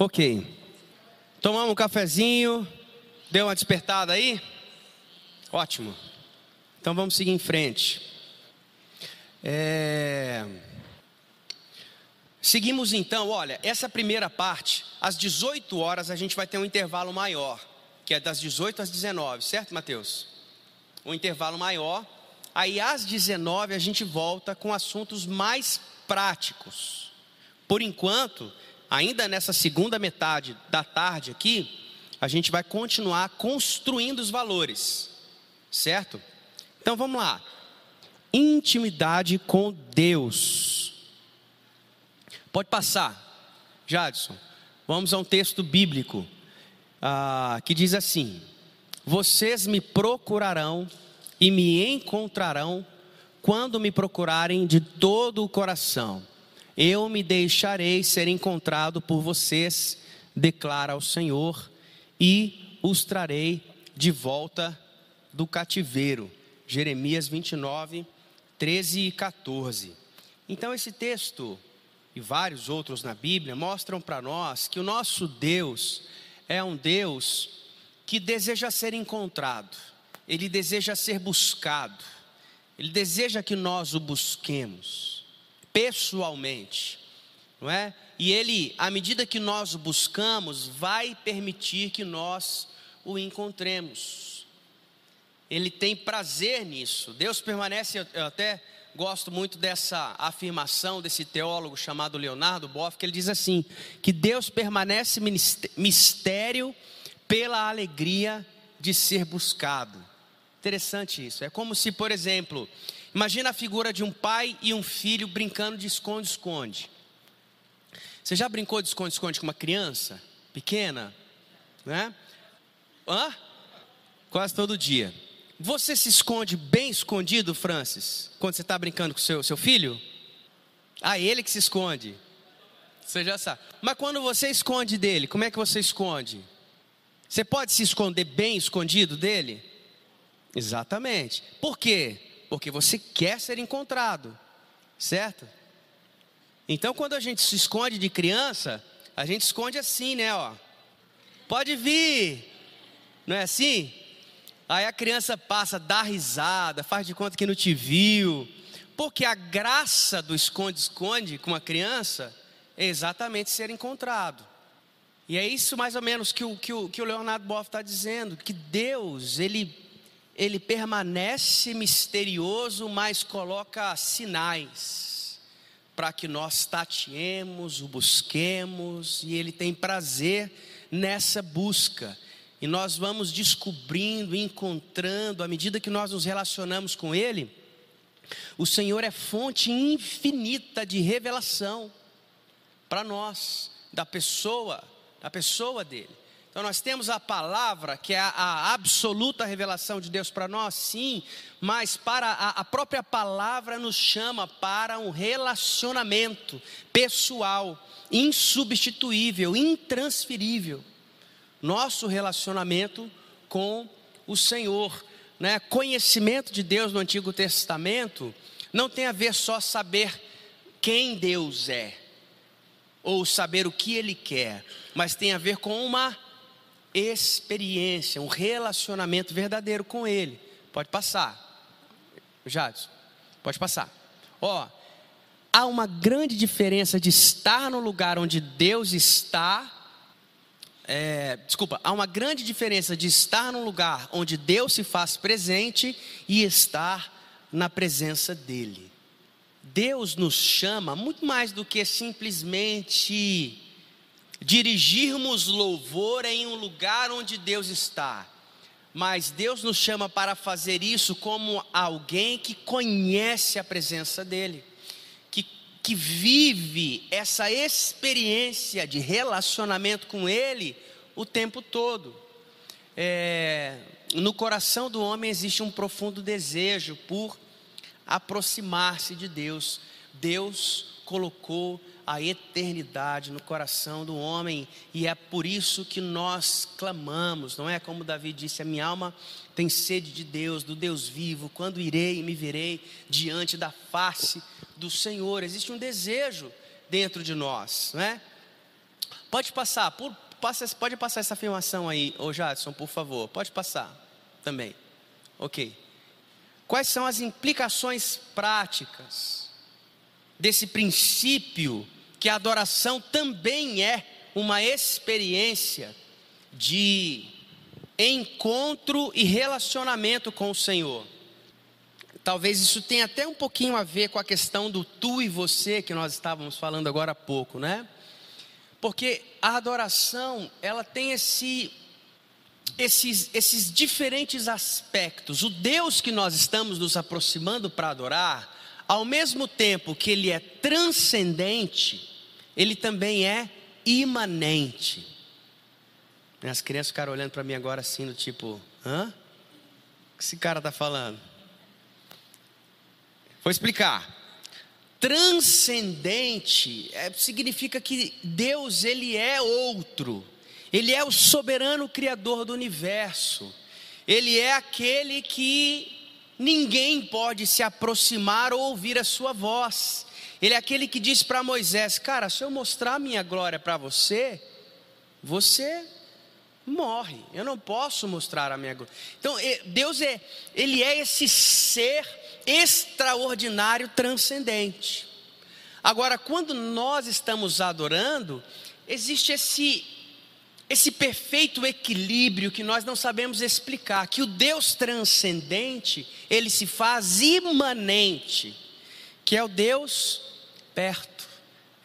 Ok. Tomamos um cafezinho, deu uma despertada aí? Ótimo. Então vamos seguir em frente. É... Seguimos então, olha, essa primeira parte, às 18 horas a gente vai ter um intervalo maior, que é das 18 às 19, certo, Mateus? Um intervalo maior. Aí às 19 a gente volta com assuntos mais práticos. Por enquanto, ainda nessa segunda metade da tarde aqui, a gente vai continuar construindo os valores, certo? Então vamos lá. Intimidade com Deus. Pode passar, Jadson. Vamos a um texto bíblico ah, que diz assim: Vocês me procurarão e me encontrarão quando me procurarem de todo o coração eu me deixarei ser encontrado por vocês, declara o Senhor, e os trarei de volta do cativeiro. Jeremias 29, 13 e 14. Então, esse texto e vários outros na Bíblia mostram para nós que o nosso Deus é um Deus que deseja ser encontrado, ele deseja ser buscado, ele deseja que nós o busquemos pessoalmente, não é? E ele, à medida que nós o buscamos, vai permitir que nós o encontremos. Ele tem prazer nisso. Deus permanece, eu até gosto muito dessa afirmação desse teólogo chamado Leonardo Boff, que ele diz assim: que Deus permanece mistério pela alegria de ser buscado. Interessante isso. É como se, por exemplo, Imagina a figura de um pai e um filho brincando de esconde-esconde. Você já brincou de esconde-esconde com uma criança pequena? Né? Hã? Quase todo dia. Você se esconde bem escondido, Francis, quando você está brincando com seu, seu filho? Ah, ele que se esconde. Você já sabe. Mas quando você esconde dele, como é que você esconde? Você pode se esconder bem escondido dele? Exatamente. Por quê? Porque você quer ser encontrado, certo? Então, quando a gente se esconde de criança, a gente esconde assim, né? Ó, pode vir, não é assim? Aí a criança passa, dá risada, faz de conta que não te viu, porque a graça do esconde-esconde com uma criança é exatamente ser encontrado. E é isso mais ou menos que o, que o, que o Leonardo Boff está dizendo, que Deus, Ele ele permanece misterioso, mas coloca sinais para que nós tateemos, o busquemos, e ele tem prazer nessa busca. E nós vamos descobrindo, encontrando, à medida que nós nos relacionamos com ele, o Senhor é fonte infinita de revelação para nós, da pessoa, da pessoa dele. Então nós temos a palavra, que é a, a absoluta revelação de Deus para nós, sim, mas para a, a própria palavra nos chama para um relacionamento pessoal, insubstituível, intransferível. Nosso relacionamento com o Senhor. Né? Conhecimento de Deus no Antigo Testamento não tem a ver só saber quem Deus é, ou saber o que Ele quer, mas tem a ver com uma experiência, um relacionamento verdadeiro com Ele. Pode passar. Jadson, pode passar. Ó, há uma grande diferença de estar no lugar onde Deus está. É, desculpa, há uma grande diferença de estar no lugar onde Deus se faz presente e estar na presença dEle. Deus nos chama muito mais do que simplesmente dirigirmos louvor em um lugar onde Deus está. Mas Deus nos chama para fazer isso como alguém que conhece a presença dEle, que, que vive essa experiência de relacionamento com Ele o tempo todo. É, no coração do homem existe um profundo desejo por aproximar-se de Deus. Deus colocou a eternidade no coração do homem, e é por isso que nós clamamos, não é? Como Davi disse: a minha alma tem sede de Deus, do Deus vivo, quando irei e me verei diante da face do Senhor. Existe um desejo dentro de nós, não é? Pode passar, por, passa, pode passar essa afirmação aí, ô Jadson, por favor. Pode passar também. Ok. Quais são as implicações práticas desse princípio que a adoração também é uma experiência de encontro e relacionamento com o Senhor? Talvez isso tenha até um pouquinho a ver com a questão do tu e você que nós estávamos falando agora há pouco, né? Porque a adoração, ela tem esse, esses, esses diferentes aspectos. O Deus que nós estamos nos aproximando para adorar, ao mesmo tempo que ele é transcendente, ele também é imanente. As crianças ficaram olhando para mim agora assim, do tipo, hã? O que esse cara está falando? Vou explicar. Transcendente é, significa que Deus ele é outro. Ele é o soberano criador do universo. Ele é aquele que ninguém pode se aproximar ou ouvir a sua voz. Ele é aquele que diz para Moisés: Cara, se eu mostrar a minha glória para você, você morre. Eu não posso mostrar a minha glória. Então, Deus é, ele é esse ser extraordinário, transcendente. Agora, quando nós estamos adorando, existe esse esse perfeito equilíbrio que nós não sabemos explicar, que o Deus transcendente, ele se faz imanente, que é o Deus perto,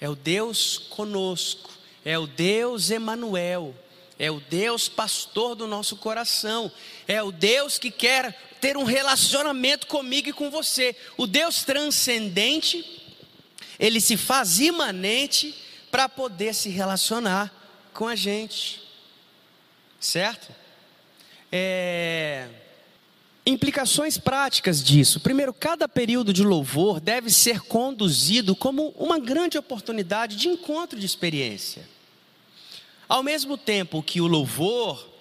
é o Deus conosco, é o Deus Emanuel, é o Deus pastor do nosso coração, é o Deus que quer ter um relacionamento comigo e com você. O Deus transcendente, ele se faz imanente para poder se relacionar com a gente, certo? É... Implicações práticas disso. Primeiro, cada período de louvor deve ser conduzido como uma grande oportunidade de encontro de experiência. Ao mesmo tempo que o louvor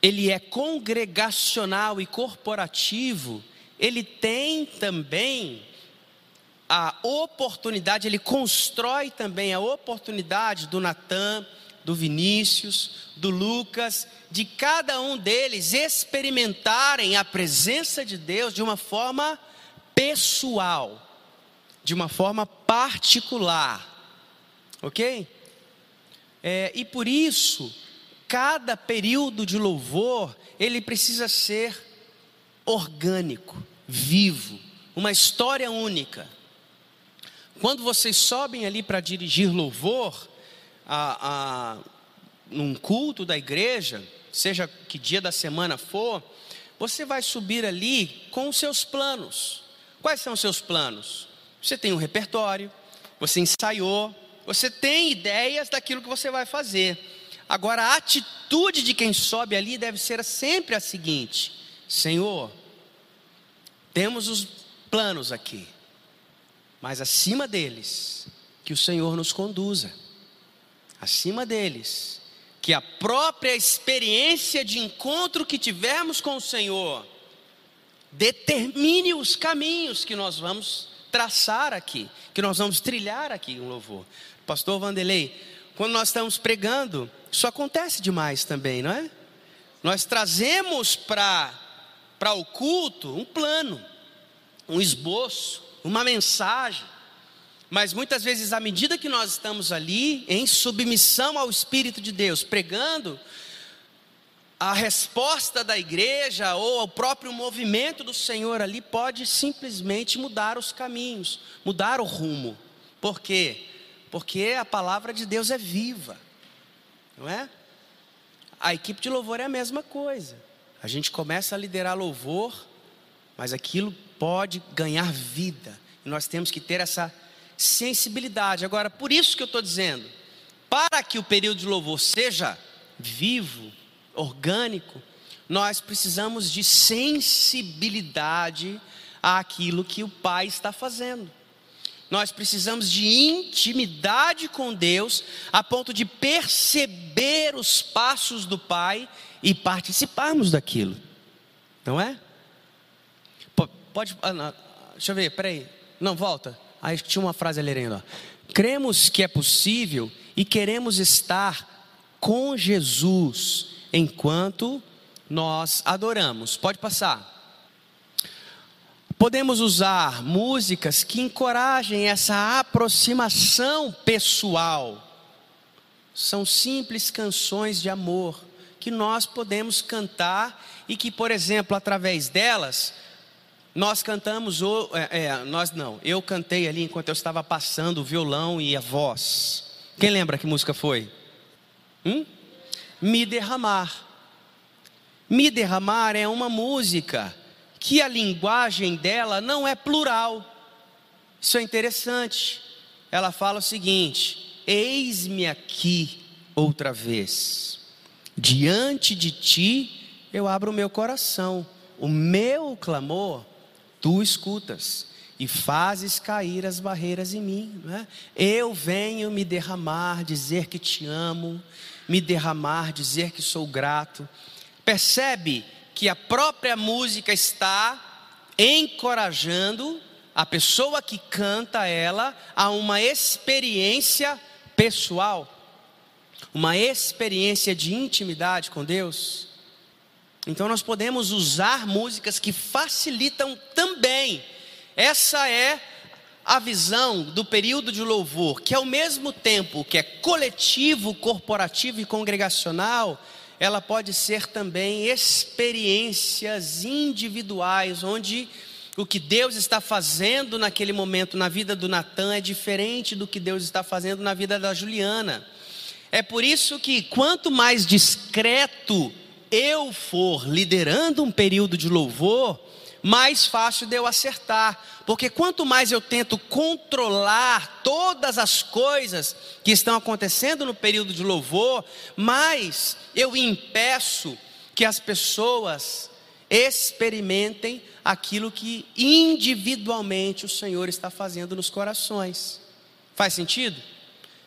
ele é congregacional e corporativo, ele tem também a oportunidade, ele constrói também a oportunidade do Natan, do Vinícius, do Lucas, de cada um deles experimentarem a presença de Deus de uma forma pessoal, de uma forma particular, ok? É, e por isso, cada período de louvor, ele precisa ser orgânico, vivo, uma história única. Quando vocês sobem ali para dirigir louvor, a, a, num culto da igreja, seja que dia da semana for, você vai subir ali com os seus planos. Quais são os seus planos? Você tem um repertório, você ensaiou, você tem ideias daquilo que você vai fazer. Agora, a atitude de quem sobe ali deve ser sempre a seguinte: Senhor, temos os planos aqui, mas acima deles, que o Senhor nos conduza. Acima deles, que a própria experiência de encontro que tivermos com o Senhor determine os caminhos que nós vamos traçar aqui, que nós vamos trilhar aqui um louvor. Pastor Vanderlei, quando nós estamos pregando, isso acontece demais também, não é? Nós trazemos para o culto um plano, um esboço, uma mensagem, mas muitas vezes, à medida que nós estamos ali, em submissão ao Espírito de Deus, pregando, a resposta da igreja ou o próprio movimento do Senhor ali pode simplesmente mudar os caminhos, mudar o rumo. Por quê? Porque a palavra de Deus é viva não é? A equipe de louvor é a mesma coisa. A gente começa a liderar louvor, mas aquilo pode ganhar vida. E nós temos que ter essa sensibilidade. Agora, por isso que eu estou dizendo, para que o período de louvor seja vivo, orgânico, nós precisamos de sensibilidade àquilo que o Pai está fazendo. Nós precisamos de intimidade com Deus, a ponto de perceber os passos do Pai e participarmos daquilo, não é? Pode, ah, deixa eu ver, peraí, não, volta. Aí tinha uma frase ali ainda. Cremos que é possível e queremos estar com Jesus enquanto nós adoramos. Pode passar. Podemos usar músicas que encorajem essa aproximação pessoal. São simples canções de amor que nós podemos cantar e que, por exemplo, através delas, nós cantamos, é, é, nós não, eu cantei ali enquanto eu estava passando o violão e a voz. Quem lembra que música foi? Hum? Me derramar. Me derramar é uma música que a linguagem dela não é plural. Isso é interessante. Ela fala o seguinte: Eis-me aqui outra vez, diante de ti eu abro o meu coração, o meu clamor tu escutas e fazes cair as barreiras em mim. Né? Eu venho me derramar, dizer que te amo, me derramar, dizer que sou grato. Percebe que a própria música está encorajando a pessoa que canta ela a uma experiência pessoal, uma experiência de intimidade com Deus. Então nós podemos usar músicas que facilitam também. Essa é a visão do período de louvor, que ao mesmo tempo que é coletivo, corporativo e congregacional, ela pode ser também experiências individuais, onde o que Deus está fazendo naquele momento na vida do Natan é diferente do que Deus está fazendo na vida da Juliana. É por isso que quanto mais discreto eu for liderando um período de louvor, mais fácil de eu acertar, porque quanto mais eu tento controlar todas as coisas que estão acontecendo no período de louvor, mais eu impeço que as pessoas experimentem aquilo que individualmente o Senhor está fazendo nos corações. Faz sentido?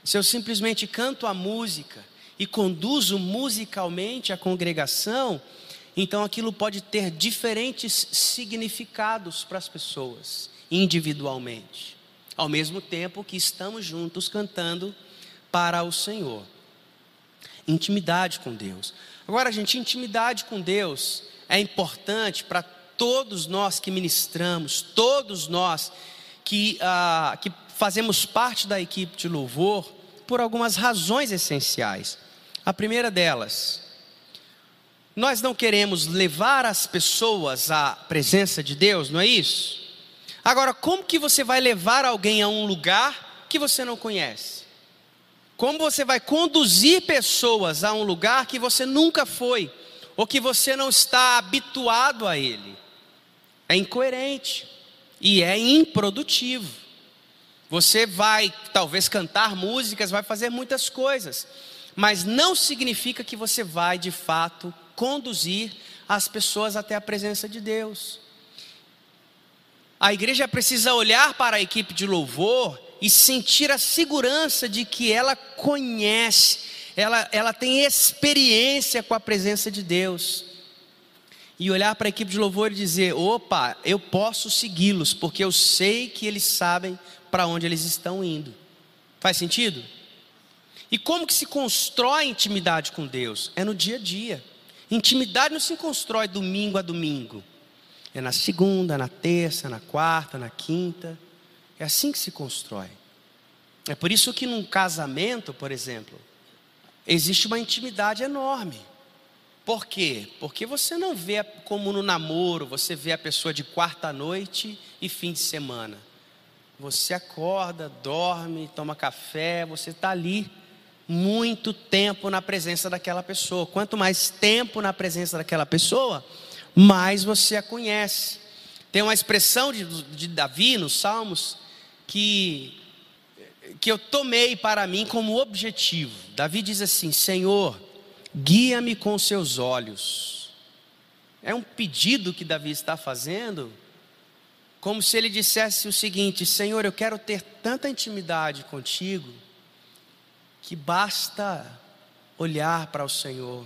Se eu simplesmente canto a música, e conduzo musicalmente a congregação, então aquilo pode ter diferentes significados para as pessoas, individualmente, ao mesmo tempo que estamos juntos cantando para o Senhor. Intimidade com Deus. Agora, gente, intimidade com Deus é importante para todos nós que ministramos, todos nós que, ah, que fazemos parte da equipe de louvor, por algumas razões essenciais. A primeira delas, nós não queremos levar as pessoas à presença de Deus, não é isso? Agora, como que você vai levar alguém a um lugar que você não conhece? Como você vai conduzir pessoas a um lugar que você nunca foi, ou que você não está habituado a ele? É incoerente e é improdutivo. Você vai talvez cantar músicas, vai fazer muitas coisas, mas não significa que você vai de fato conduzir as pessoas até a presença de Deus. A igreja precisa olhar para a equipe de louvor e sentir a segurança de que ela conhece, ela, ela tem experiência com a presença de Deus. E olhar para a equipe de louvor e dizer: opa, eu posso segui-los, porque eu sei que eles sabem para onde eles estão indo. Faz sentido? E como que se constrói intimidade com Deus? É no dia a dia. Intimidade não se constrói domingo a domingo. É na segunda, na terça, na quarta, na quinta. É assim que se constrói. É por isso que num casamento, por exemplo, existe uma intimidade enorme. Por quê? Porque você não vê como no namoro, você vê a pessoa de quarta noite e fim de semana. Você acorda, dorme, toma café, você está ali muito tempo na presença daquela pessoa. Quanto mais tempo na presença daquela pessoa, mais você a conhece. Tem uma expressão de, de Davi nos Salmos que, que eu tomei para mim como objetivo. Davi diz assim: Senhor, guia-me com seus olhos. É um pedido que Davi está fazendo, como se ele dissesse o seguinte: Senhor, eu quero ter tanta intimidade contigo que basta olhar para o Senhor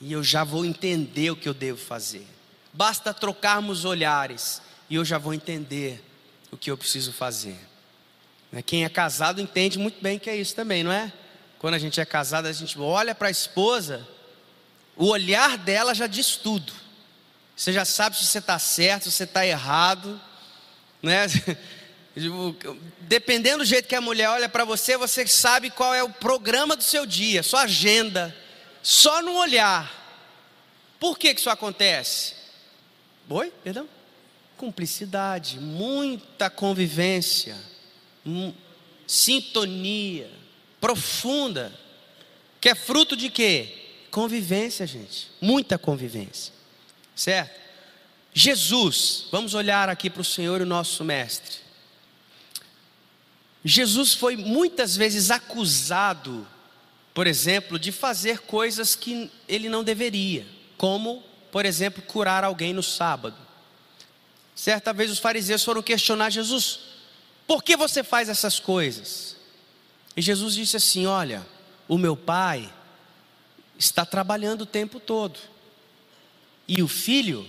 e eu já vou entender o que eu devo fazer. Basta trocarmos olhares e eu já vou entender o que eu preciso fazer. Né, quem é casado entende muito bem que é isso também, não é? Quando a gente é casado, a gente olha para a esposa, o olhar dela já diz tudo. Você já sabe se você está certo, se você está errado, né? Dependendo do jeito que a mulher olha para você, você sabe qual é o programa do seu dia, sua agenda, só no olhar. Por que, que isso acontece? Oi? Perdão? Cumplicidade, muita convivência, sintonia profunda, que é fruto de quê? Convivência, gente, muita convivência, certo? Jesus, vamos olhar aqui para o Senhor, o nosso Mestre. Jesus foi muitas vezes acusado, por exemplo, de fazer coisas que ele não deveria, como, por exemplo, curar alguém no sábado. Certa vez os fariseus foram questionar Jesus: por que você faz essas coisas? E Jesus disse assim: Olha, o meu pai está trabalhando o tempo todo, e o filho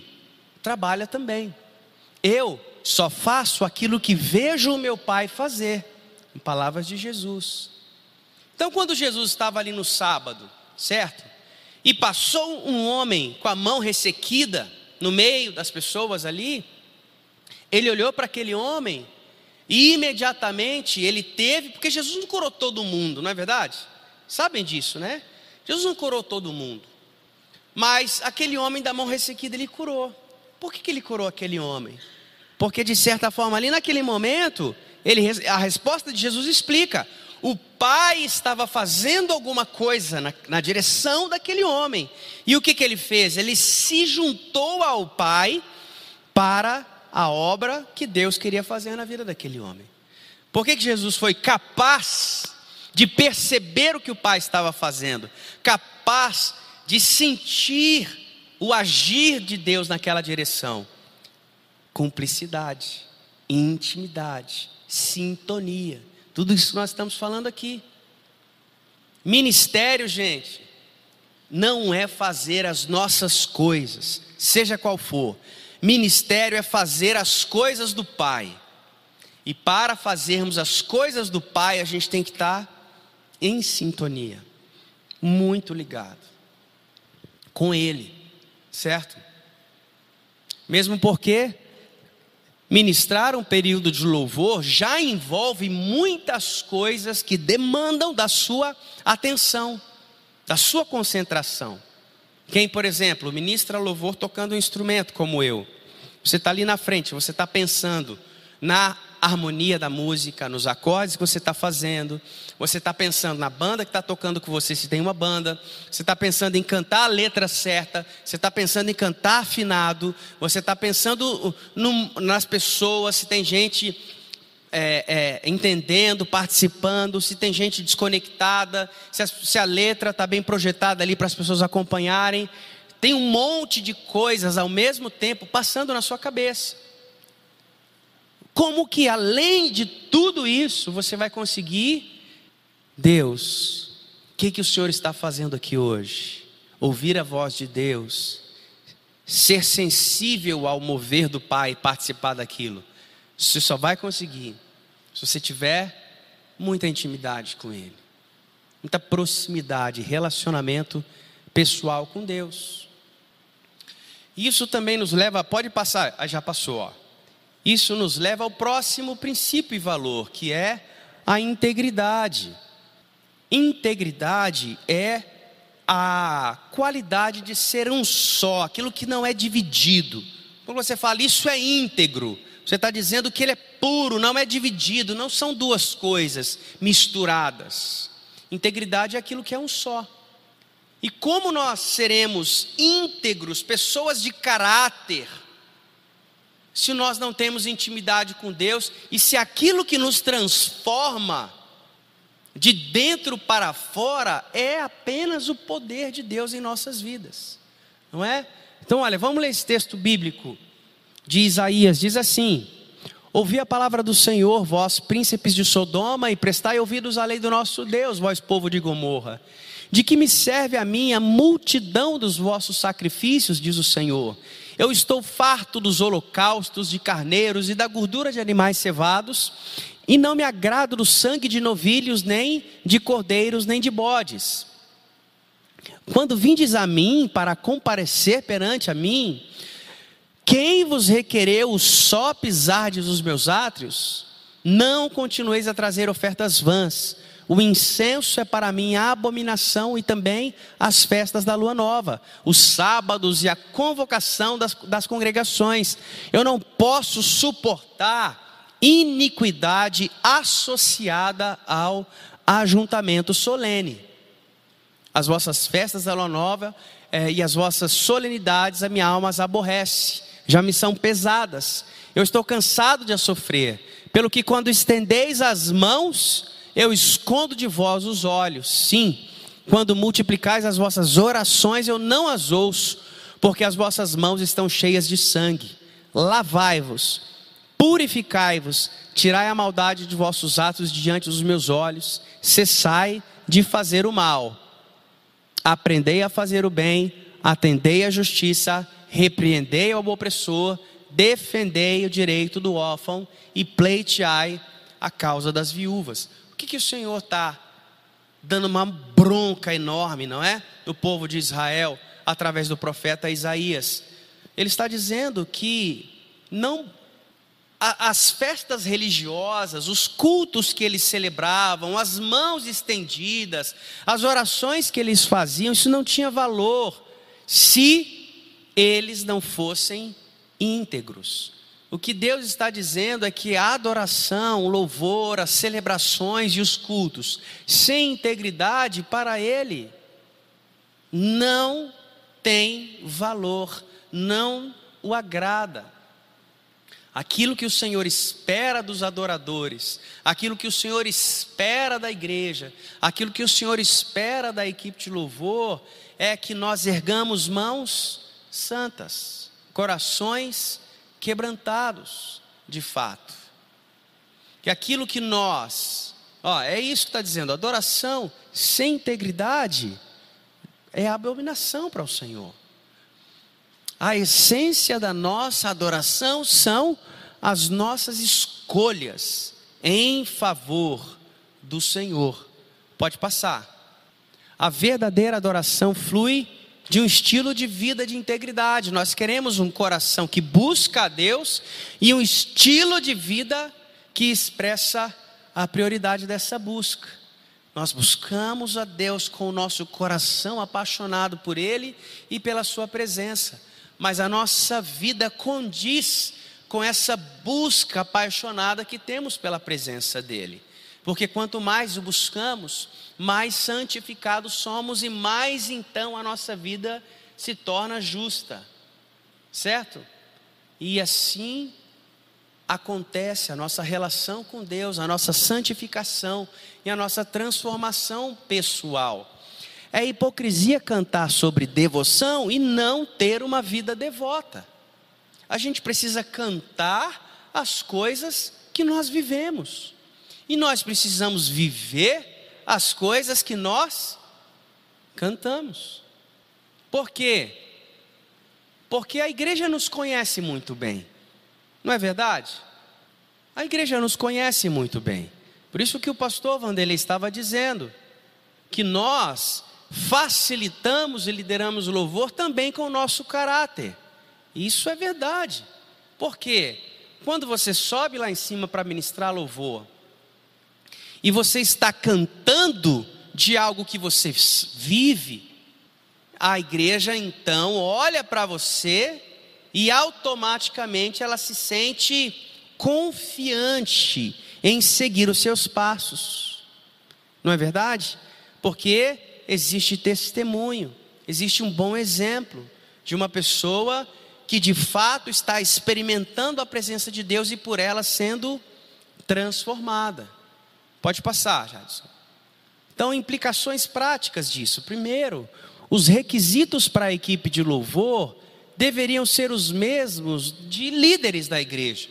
trabalha também. Eu só faço aquilo que vejo o meu pai fazer, em palavras de Jesus. Então, quando Jesus estava ali no sábado, certo? E passou um homem com a mão ressequida no meio das pessoas ali, ele olhou para aquele homem e imediatamente ele teve, porque Jesus não curou todo mundo, não é verdade? Sabem disso, né? Jesus não curou todo mundo. Mas aquele homem da mão ressequida ele curou. Por que, que ele curou aquele homem? Porque de certa forma ali naquele momento, ele, a resposta de Jesus explica: o pai estava fazendo alguma coisa na, na direção daquele homem. E o que, que ele fez? Ele se juntou ao pai para a obra que Deus queria fazer na vida daquele homem. Por que, que Jesus foi capaz de perceber o que o Pai estava fazendo, capaz de sentir o agir de Deus naquela direção? Cumplicidade, intimidade, sintonia, tudo isso que nós estamos falando aqui. Ministério, gente, não é fazer as nossas coisas, seja qual for, Ministério é fazer as coisas do Pai. E para fazermos as coisas do Pai, a gente tem que estar em sintonia, muito ligado com Ele, certo? Mesmo porque ministrar um período de louvor já envolve muitas coisas que demandam da sua atenção, da sua concentração. Quem, por exemplo, ministra louvor tocando um instrumento como eu, você está ali na frente, você está pensando na harmonia da música, nos acordes que você está fazendo, você está pensando na banda que está tocando com você, se tem uma banda, você está pensando em cantar a letra certa, você está pensando em cantar afinado, você está pensando no, nas pessoas, se tem gente é, é, entendendo, participando, se tem gente desconectada, se a, se a letra está bem projetada ali para as pessoas acompanharem. Tem um monte de coisas ao mesmo tempo passando na sua cabeça. Como que além de tudo isso você vai conseguir, Deus, o que, que o Senhor está fazendo aqui hoje? Ouvir a voz de Deus, ser sensível ao mover do Pai, participar daquilo. Você só vai conseguir se você tiver muita intimidade com Ele, muita proximidade, relacionamento pessoal com Deus. Isso também nos leva, pode passar, ah, já passou, ó. Isso nos leva ao próximo princípio e valor, que é a integridade. Integridade é a qualidade de ser um só, aquilo que não é dividido. Quando você fala isso é íntegro, você está dizendo que ele é puro, não é dividido, não são duas coisas misturadas. Integridade é aquilo que é um só. E como nós seremos íntegros, pessoas de caráter, se nós não temos intimidade com Deus e se aquilo que nos transforma de dentro para fora é apenas o poder de Deus em nossas vidas, não é? Então, olha, vamos ler esse texto bíblico de Isaías, diz assim: Ouvi a palavra do Senhor, vós príncipes de Sodoma, e prestai ouvidos à lei do nosso Deus, vós povo de Gomorra. De que me serve a mim a multidão dos vossos sacrifícios, diz o Senhor. Eu estou farto dos holocaustos de carneiros e da gordura de animais cevados, e não me agrado do sangue de novilhos, nem de cordeiros, nem de bodes. Quando vindes a mim para comparecer perante a mim, quem vos requereu só pisardes os meus átrios? Não continueis a trazer ofertas vãs. O incenso é para mim a abominação e também as festas da lua nova, os sábados e a convocação das, das congregações. Eu não posso suportar iniquidade associada ao ajuntamento solene. As vossas festas da lua nova eh, e as vossas solenidades a minha alma as aborrece já me são pesadas. Eu estou cansado de a sofrer. Pelo que quando estendeis as mãos, eu escondo de vós os olhos. Sim, quando multiplicais as vossas orações, eu não as ouço, porque as vossas mãos estão cheias de sangue. Lavai-vos, purificai-vos, tirai a maldade de vossos atos diante dos meus olhos, cessai de fazer o mal. Aprendei a fazer o bem, atendei a justiça, repreendei ao opressor, defendei o direito do órfão e pleiteai a causa das viúvas. O que, que o Senhor está dando uma bronca enorme, não é? Do povo de Israel, através do profeta Isaías. Ele está dizendo que não as festas religiosas, os cultos que eles celebravam, as mãos estendidas, as orações que eles faziam, isso não tinha valor se eles não fossem íntegros. O que Deus está dizendo é que a adoração, o louvor, as celebrações e os cultos sem integridade para Ele não tem valor, não o agrada. Aquilo que o Senhor espera dos adoradores, aquilo que o Senhor espera da igreja, aquilo que o Senhor espera da equipe de louvor, é que nós ergamos mãos santas, corações quebrantados, de fato. Que aquilo que nós, ó, é isso que está dizendo, adoração sem integridade é abominação para o Senhor. A essência da nossa adoração são as nossas escolhas em favor do Senhor. Pode passar. A verdadeira adoração flui de um estilo de vida de integridade. Nós queremos um coração que busca a Deus e um estilo de vida que expressa a prioridade dessa busca. Nós buscamos a Deus com o nosso coração apaixonado por Ele e pela Sua presença, mas a nossa vida condiz com essa busca apaixonada que temos pela presença dEle. Porque quanto mais o buscamos, mais santificados somos e mais então a nossa vida se torna justa. Certo? E assim acontece a nossa relação com Deus, a nossa santificação e a nossa transformação pessoal. É hipocrisia cantar sobre devoção e não ter uma vida devota. A gente precisa cantar as coisas que nós vivemos. E nós precisamos viver as coisas que nós cantamos. Por quê? Porque a igreja nos conhece muito bem. Não é verdade? A igreja nos conhece muito bem. Por isso que o pastor Vanderlei estava dizendo que nós facilitamos e lideramos o louvor também com o nosso caráter. Isso é verdade. Por quê? Quando você sobe lá em cima para ministrar louvor, e você está cantando de algo que você vive, a igreja então olha para você e automaticamente ela se sente confiante em seguir os seus passos. Não é verdade? Porque existe testemunho, existe um bom exemplo de uma pessoa que de fato está experimentando a presença de Deus e por ela sendo transformada. Pode passar, Jadson. Então, implicações práticas disso. Primeiro, os requisitos para a equipe de louvor deveriam ser os mesmos de líderes da igreja.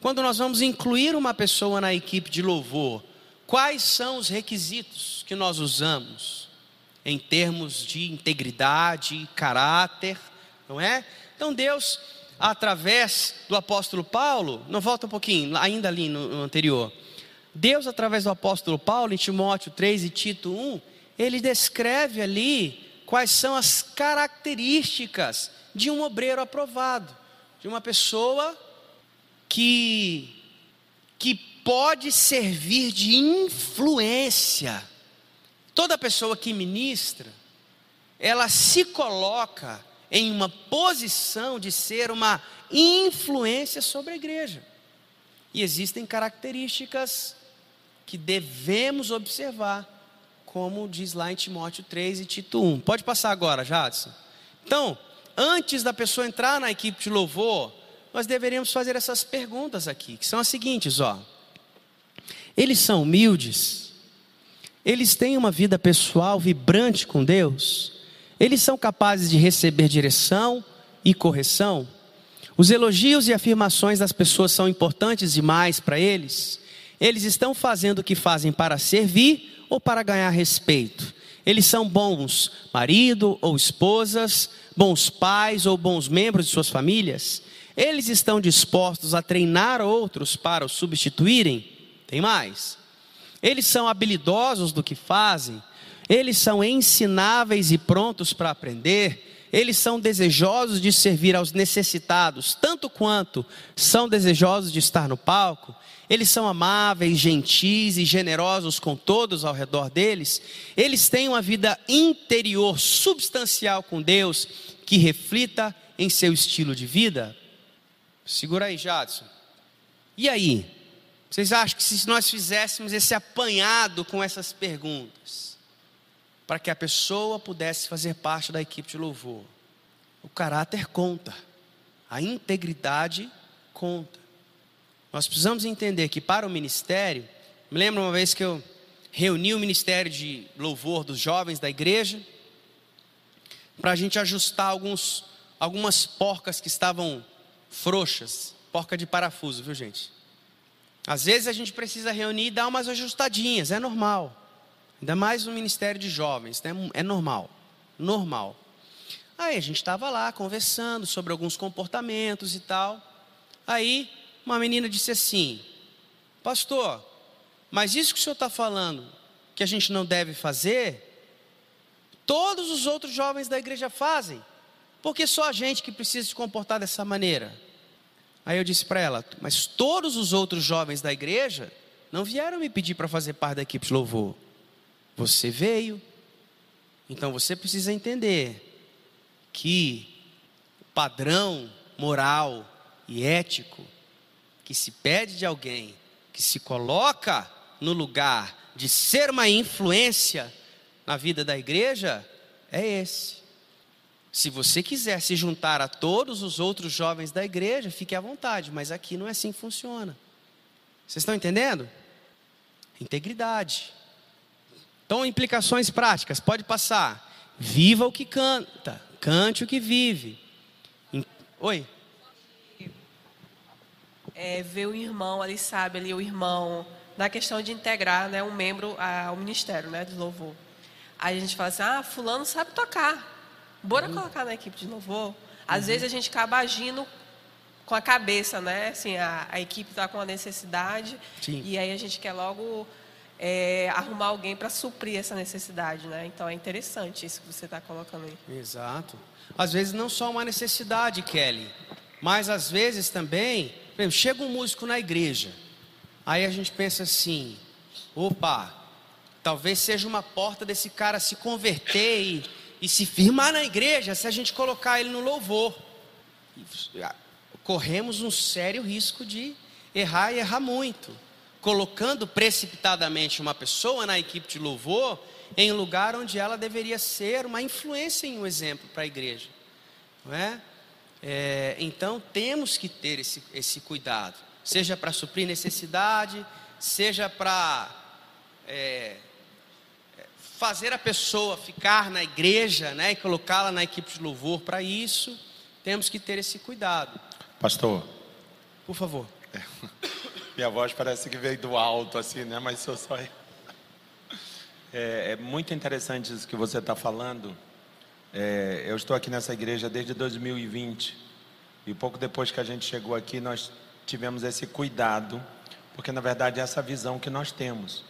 Quando nós vamos incluir uma pessoa na equipe de louvor, quais são os requisitos que nós usamos em termos de integridade, caráter, não é? Então Deus através do apóstolo Paulo, não volta um pouquinho, ainda ali no, no anterior. Deus, através do apóstolo Paulo, em Timóteo 3 e Tito 1, ele descreve ali quais são as características de um obreiro aprovado, de uma pessoa que, que pode servir de influência. Toda pessoa que ministra, ela se coloca em uma posição de ser uma influência sobre a igreja. E existem características que devemos observar, como diz lá em Timóteo 3 e Tito 1. Pode passar agora, Jadson. Então, antes da pessoa entrar na equipe de louvor, nós deveríamos fazer essas perguntas aqui, que são as seguintes, ó. Eles são humildes? Eles têm uma vida pessoal vibrante com Deus? Eles são capazes de receber direção e correção? Os elogios e afirmações das pessoas são importantes demais para eles? Eles estão fazendo o que fazem para servir ou para ganhar respeito? Eles são bons marido ou esposas, bons pais ou bons membros de suas famílias? Eles estão dispostos a treinar outros para os substituírem? Tem mais. Eles são habilidosos do que fazem? Eles são ensináveis e prontos para aprender? eles são desejosos de servir aos necessitados, tanto quanto são desejosos de estar no palco, eles são amáveis, gentis e generosos com todos ao redor deles, eles têm uma vida interior substancial com Deus que reflita em seu estilo de vida? Segura aí, Jadson. E aí? Vocês acham que se nós fizéssemos esse apanhado com essas perguntas, para que a pessoa pudesse fazer parte da equipe de louvor. O caráter conta, a integridade conta. Nós precisamos entender que para o ministério, me lembro uma vez que eu reuni o ministério de louvor dos jovens da igreja, para a gente ajustar alguns, algumas porcas que estavam frouxas, porca de parafuso, viu gente? Às vezes a gente precisa reunir e dar umas ajustadinhas, é normal. Ainda mais no Ministério de Jovens, né? é normal. Normal. Aí a gente estava lá conversando sobre alguns comportamentos e tal. Aí uma menina disse assim: Pastor, mas isso que o senhor está falando, que a gente não deve fazer, todos os outros jovens da igreja fazem. Porque só a gente que precisa se comportar dessa maneira. Aí eu disse para ela: Mas todos os outros jovens da igreja não vieram me pedir para fazer parte da equipe de louvor. Você veio. Então você precisa entender que o padrão moral e ético que se pede de alguém que se coloca no lugar de ser uma influência na vida da igreja é esse. Se você quiser se juntar a todos os outros jovens da igreja, fique à vontade, mas aqui não é assim que funciona. Vocês estão entendendo? Integridade. Então, implicações práticas, pode passar. Viva o que canta, cante o que vive. Oi? É, ver o irmão ali, sabe, ali o irmão, na questão de integrar né, um membro ao ministério né, de louvor. Aí a gente fala assim, ah, fulano sabe tocar, bora uhum. colocar na equipe de louvor. Às uhum. vezes a gente acaba agindo com a cabeça, né? Assim, a, a equipe está com uma necessidade Sim. e aí a gente quer logo é, arrumar alguém para suprir essa necessidade, né? Então é interessante isso que você está colocando aí. Exato. Às vezes não só uma necessidade, Kelly, mas às vezes também, exemplo, chega um músico na igreja, aí a gente pensa assim, opa, talvez seja uma porta desse cara se converter e, e se firmar na igreja se a gente colocar ele no louvor. Corremos um sério risco de errar e errar muito colocando precipitadamente uma pessoa na equipe de louvor em um lugar onde ela deveria ser uma influência em um exemplo para a igreja. Não é? É? então temos que ter esse, esse cuidado, seja para suprir necessidade, seja para é, fazer a pessoa ficar na igreja né, e colocá-la na equipe de louvor para isso, temos que ter esse cuidado. Pastor. Por favor. É. Minha voz parece que veio do alto, assim, né? Mas sou só eu. É, é muito interessante isso que você está falando. É, eu estou aqui nessa igreja desde 2020 E pouco depois que a gente chegou aqui, nós tivemos esse cuidado, porque na verdade é essa visão que nós temos.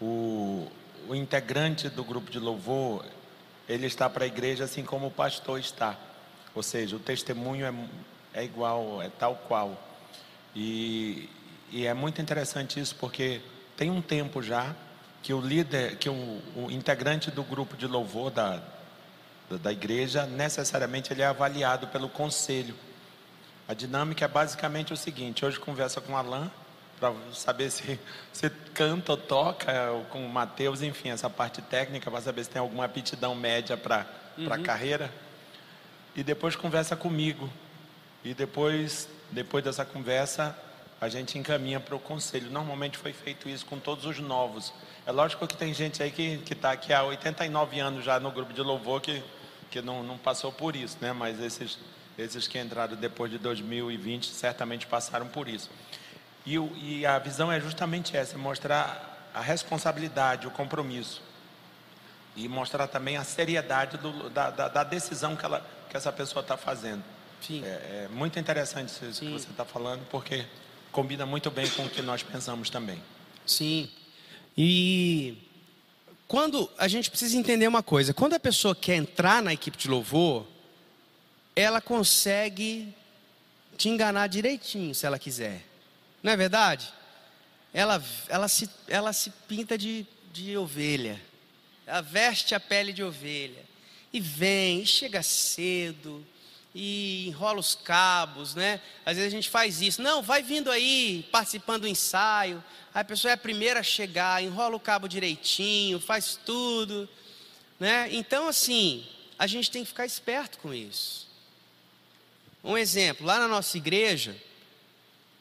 O, o integrante do grupo de louvor, ele está para a igreja assim como o pastor está. Ou seja, o testemunho é, é igual, é tal qual. E, e é muito interessante isso porque tem um tempo já que o líder, que o, o integrante do grupo de louvor da, da, igreja, necessariamente ele é avaliado pelo conselho. A dinâmica é basicamente o seguinte: hoje conversa com o Alain para saber se, se canta ou toca, ou com o Mateus, enfim, essa parte técnica, para saber se tem alguma aptidão média para uhum. a carreira. E depois conversa comigo. E depois, depois dessa conversa, a gente encaminha para o conselho. Normalmente foi feito isso com todos os novos. É lógico que tem gente aí que está aqui há 89 anos já no grupo de louvor que, que não, não passou por isso, né? Mas esses, esses que entraram depois de 2020 certamente passaram por isso. E, e a visão é justamente essa, é mostrar a responsabilidade, o compromisso. E mostrar também a seriedade do, da, da, da, decisão que, ela, que essa pessoa está fazendo. Sim. É, é, muito interessante isso Sim. que você está falando, porque combina muito bem com o que nós pensamos também. Sim. E quando a gente precisa entender uma coisa, quando a pessoa quer entrar na equipe de louvor, ela consegue te enganar direitinho, se ela quiser. Não é verdade? Ela, ela, se, ela se pinta de, de ovelha, ela veste a pele de ovelha, e vem, e chega cedo, e enrola os cabos, né? Às vezes a gente faz isso. Não, vai vindo aí, participando do ensaio. Aí a pessoa é a primeira a chegar, enrola o cabo direitinho, faz tudo, né? Então, assim, a gente tem que ficar esperto com isso. Um exemplo, lá na nossa igreja,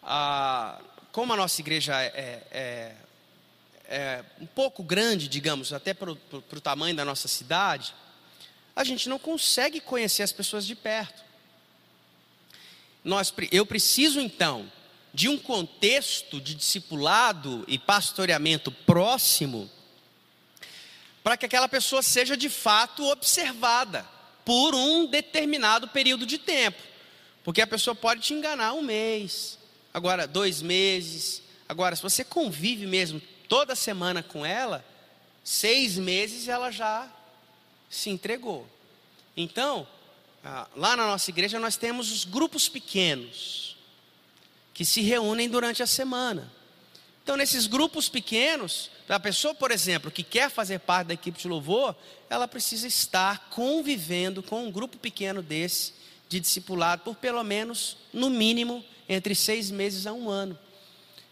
a, como a nossa igreja é, é, é um pouco grande, digamos, até para o tamanho da nossa cidade, a gente não consegue conhecer as pessoas de perto. Nós, eu preciso então de um contexto de discipulado e pastoreamento próximo, para que aquela pessoa seja de fato observada por um determinado período de tempo, porque a pessoa pode te enganar um mês, agora dois meses, agora se você convive mesmo toda semana com ela, seis meses ela já se entregou. Então, ah, lá na nossa igreja nós temos os grupos pequenos que se reúnem durante a semana. Então, nesses grupos pequenos, a pessoa, por exemplo, que quer fazer parte da equipe de louvor, ela precisa estar convivendo com um grupo pequeno desse, de discipulado, por pelo menos, no mínimo, entre seis meses a um ano.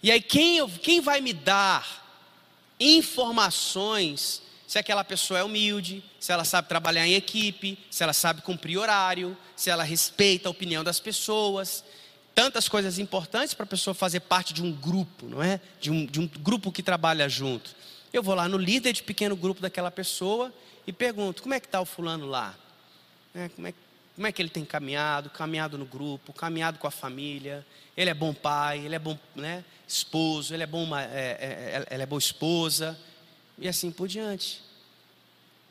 E aí, quem, quem vai me dar informações se aquela pessoa é humilde, se ela sabe trabalhar em equipe, se ela sabe cumprir horário, se ela respeita a opinião das pessoas. Tantas coisas importantes para a pessoa fazer parte de um grupo, não é? De um, de um grupo que trabalha junto. Eu vou lá no líder de pequeno grupo daquela pessoa e pergunto: como é que está o fulano lá? É, como, é, como é que ele tem caminhado? Caminhado no grupo, caminhado com a família. Ele é bom pai, ele é bom né, esposo, ele é bom, é, é, é ela é boa esposa e assim por diante.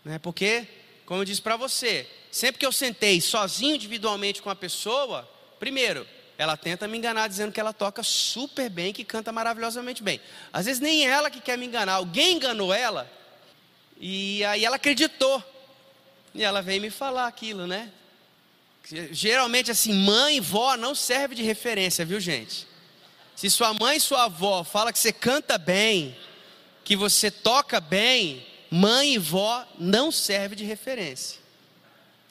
Né? Porque, como eu disse para você, sempre que eu sentei sozinho individualmente com a pessoa, primeiro, ela tenta me enganar dizendo que ela toca super bem, que canta maravilhosamente bem. Às vezes nem ela que quer me enganar, alguém enganou ela, e aí ela acreditou. E ela veio me falar aquilo, né? Geralmente assim, mãe e vó não serve de referência, viu gente? Se sua mãe e sua avó fala que você canta bem, que você toca bem, mãe e vó não serve de referência.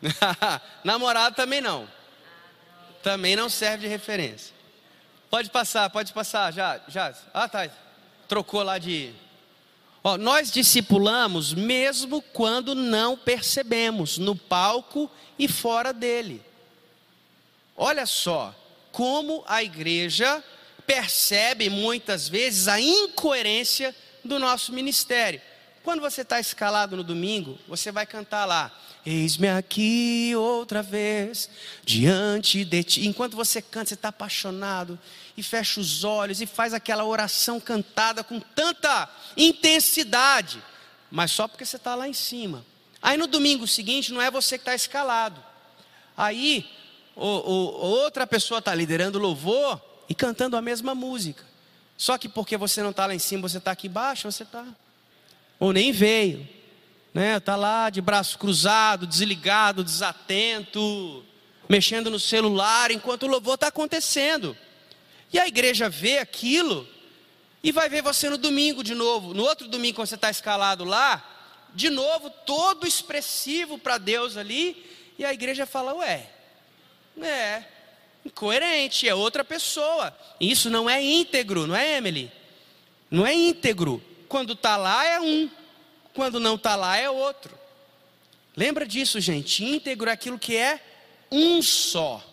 Namorado também não. Também não serve de referência. Pode passar, pode passar, já, já. Ah, tá. Trocou lá de. Ó, nós discipulamos mesmo quando não percebemos, no palco e fora dele. Olha só como a igreja percebe muitas vezes a incoerência do nosso ministério. Quando você está escalado no domingo, você vai cantar lá. Eis-me aqui outra vez, diante de ti. Enquanto você canta, você está apaixonado e fecha os olhos e faz aquela oração cantada com tanta intensidade, mas só porque você está lá em cima. Aí no domingo seguinte, não é você que está escalado. Aí ou, ou, outra pessoa está liderando louvor e cantando a mesma música. Só que porque você não está lá em cima, você está aqui embaixo, você está. Ou nem veio. Né? Está lá de braço cruzado, desligado, desatento, mexendo no celular, enquanto o louvor está acontecendo. E a igreja vê aquilo e vai ver você no domingo de novo. No outro domingo, quando você está escalado lá, de novo, todo expressivo para Deus ali. E a igreja fala: Ué, é, incoerente, é outra pessoa. Isso não é íntegro, não é, Emily? Não é íntegro. Quando está lá é um, quando não está lá é outro. Lembra disso, gente? Íntegro é aquilo que é um só.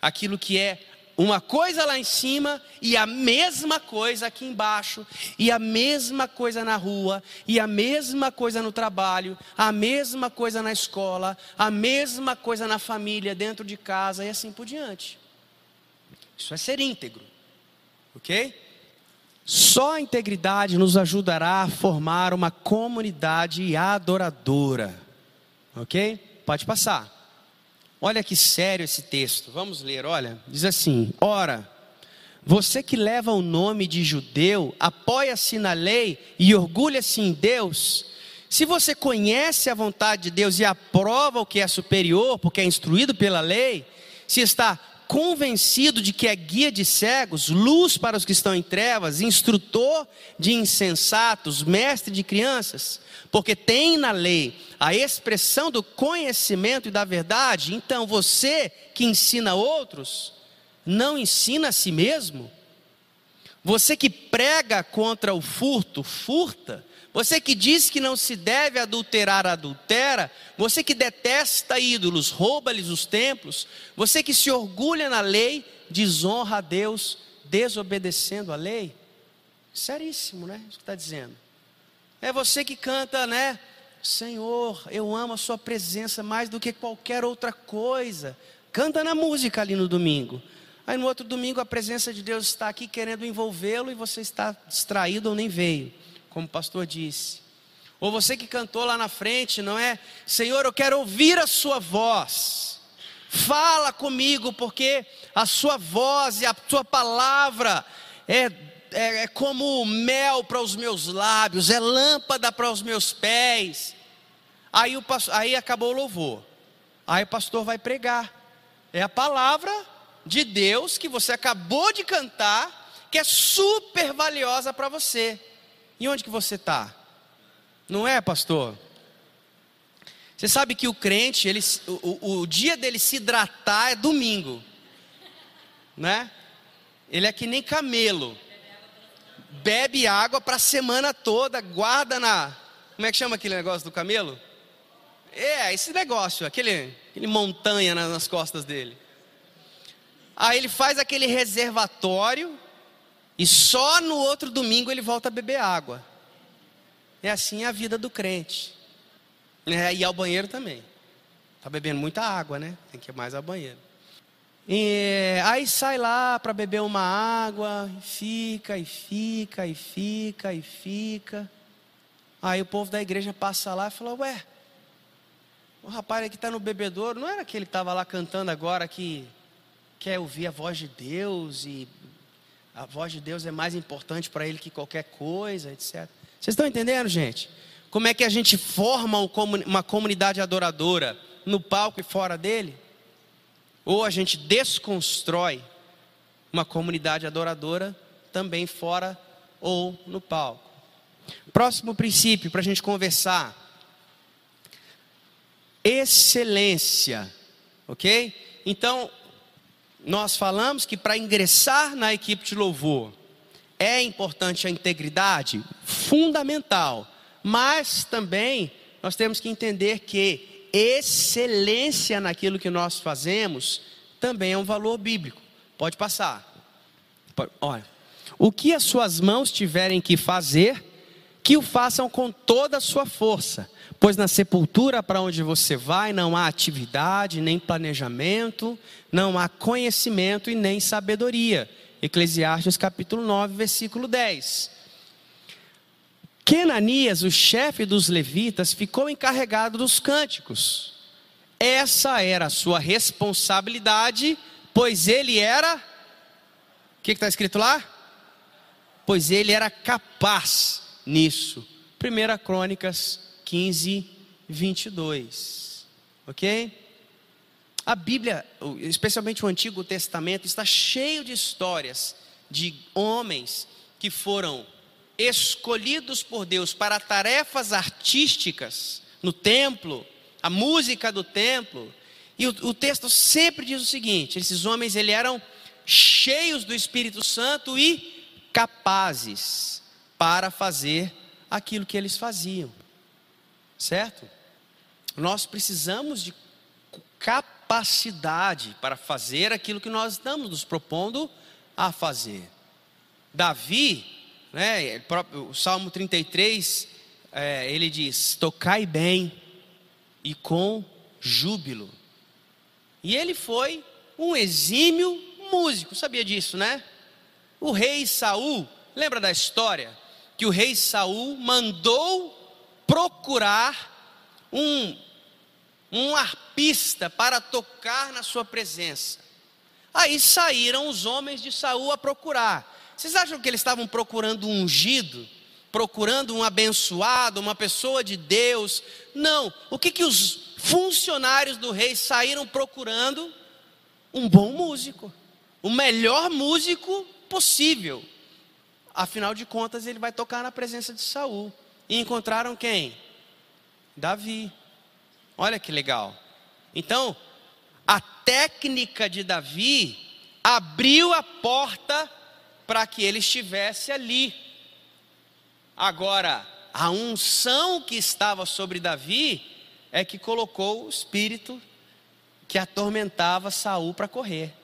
Aquilo que é uma coisa lá em cima e a mesma coisa aqui embaixo, e a mesma coisa na rua, e a mesma coisa no trabalho, a mesma coisa na escola, a mesma coisa na família, dentro de casa e assim por diante. Isso é ser íntegro, ok? Só a integridade nos ajudará a formar uma comunidade adoradora, ok? Pode passar. Olha que sério esse texto. Vamos ler, olha. Diz assim: Ora, você que leva o nome de judeu, apoia-se na lei e orgulha-se em Deus. Se você conhece a vontade de Deus e aprova o que é superior, porque é instruído pela lei, se está convencido de que é guia de cegos, luz para os que estão em trevas, instrutor de insensatos, mestre de crianças, porque tem na lei a expressão do conhecimento e da verdade, então você que ensina outros, não ensina a si mesmo? Você que prega contra o furto, furta? Você que diz que não se deve adulterar, adultera? Você que detesta ídolos, rouba-lhes os templos? Você que se orgulha na lei, desonra a Deus, desobedecendo a lei? Seríssimo, né? Isso que está dizendo. É você que canta, né? Senhor, eu amo a Sua presença mais do que qualquer outra coisa. Canta na música ali no domingo. Aí no outro domingo a presença de Deus está aqui querendo envolvê-lo e você está distraído ou nem veio, como o pastor disse. Ou você que cantou lá na frente, não é? Senhor, eu quero ouvir a Sua voz. Fala comigo, porque a Sua voz e a Sua palavra é é, é como mel para os meus lábios, é lâmpada para os meus pés. Aí, o, aí acabou o louvor. Aí o pastor vai pregar. É a palavra de Deus que você acabou de cantar, que é super valiosa para você. E onde que você está? Não é, pastor? Você sabe que o crente, ele, o, o dia dele se hidratar é domingo, né? Ele é que nem camelo bebe água para a semana toda, guarda na. Como é que chama aquele negócio do camelo? É, esse negócio, aquele, aquele montanha nas costas dele. Aí ele faz aquele reservatório e só no outro domingo ele volta a beber água. É assim a vida do crente. É, e ao banheiro também. Está bebendo muita água, né? Tem que ir mais ao banheiro. E, aí sai lá para beber uma água, e fica, e fica, e fica, e fica. Aí o povo da igreja passa lá e fala: Ué, o rapaz aqui está no bebedouro, não era aquele que estava lá cantando agora que quer ouvir a voz de Deus e a voz de Deus é mais importante para ele que qualquer coisa, etc. Vocês estão entendendo, gente? Como é que a gente forma uma comunidade adoradora no palco e fora dele? Ou a gente desconstrói uma comunidade adoradora também fora ou no palco. Próximo princípio para a gente conversar: excelência, ok? Então, nós falamos que para ingressar na equipe de louvor é importante a integridade, fundamental, mas também nós temos que entender que excelência naquilo que nós fazemos também é um valor bíblico. Pode passar. Olha, o que as suas mãos tiverem que fazer, que o façam com toda a sua força, pois na sepultura para onde você vai não há atividade, nem planejamento, não há conhecimento e nem sabedoria. Eclesiastes capítulo 9, versículo 10. Kenanias, o chefe dos levitas, ficou encarregado dos cânticos. essa era a sua responsabilidade, pois ele era. O que está escrito lá? Pois ele era capaz nisso. 1 Crônicas 15, 22. Ok? A Bíblia, especialmente o Antigo Testamento, está cheio de histórias de homens que foram escolhidos por Deus para tarefas artísticas no templo, a música do templo. E o, o texto sempre diz o seguinte: esses homens eles eram cheios do Espírito Santo e capazes para fazer aquilo que eles faziam. Certo? Nós precisamos de capacidade para fazer aquilo que nós estamos nos propondo a fazer. Davi, né, o Salmo 33, é, ele diz: Tocai bem e com júbilo. E ele foi um exímio músico, sabia disso, né? O rei Saul, lembra da história? Que o rei Saul mandou procurar um, um arpista para tocar na sua presença. Aí saíram os homens de Saul a procurar. Vocês acham que eles estavam procurando um ungido? Procurando um abençoado, uma pessoa de Deus? Não. O que, que os funcionários do rei saíram procurando? Um bom músico. O melhor músico possível. Afinal de contas, ele vai tocar na presença de Saul. E encontraram quem? Davi. Olha que legal. Então, a técnica de Davi abriu a porta para que ele estivesse ali. Agora, a unção que estava sobre Davi é que colocou o espírito que atormentava Saul para correr.